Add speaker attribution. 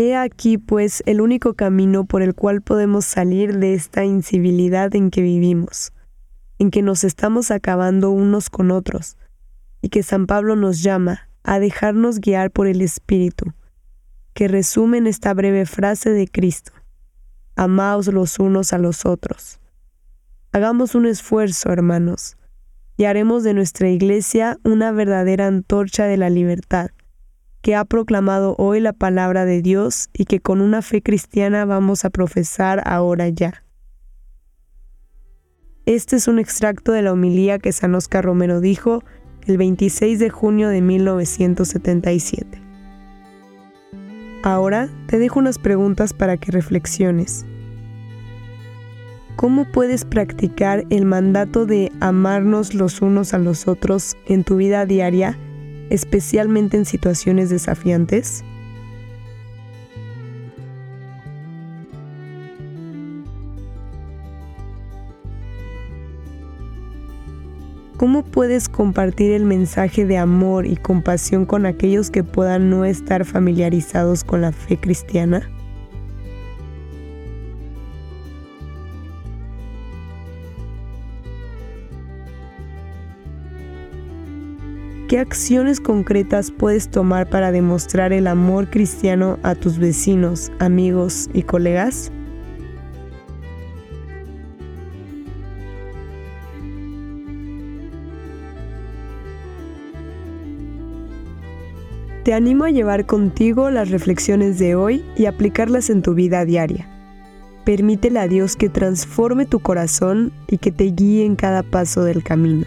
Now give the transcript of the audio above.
Speaker 1: He aquí pues el único camino por el cual podemos salir de esta incivilidad en que vivimos, en que nos estamos acabando unos con otros, y que San Pablo nos llama a dejarnos guiar por el Espíritu, que resume en esta breve frase de Cristo. Amaos los unos a los otros. Hagamos un esfuerzo, hermanos, y haremos de nuestra iglesia una verdadera antorcha de la libertad que ha proclamado hoy la palabra de Dios y que con una fe cristiana vamos a profesar ahora ya. Este es un extracto de la homilía que San Oscar Romero dijo el 26 de junio de 1977. Ahora te dejo unas preguntas para que reflexiones. ¿Cómo puedes practicar el mandato de amarnos los unos a los otros en tu vida diaria? Especialmente en situaciones desafiantes? ¿Cómo puedes compartir el mensaje de amor y compasión con aquellos que puedan no estar familiarizados con la fe cristiana? ¿Qué acciones concretas puedes tomar para demostrar el amor cristiano a tus vecinos, amigos y colegas? Te animo a llevar contigo las reflexiones de hoy y aplicarlas en tu vida diaria. Permítele a Dios que transforme tu corazón y que te guíe en cada paso del camino.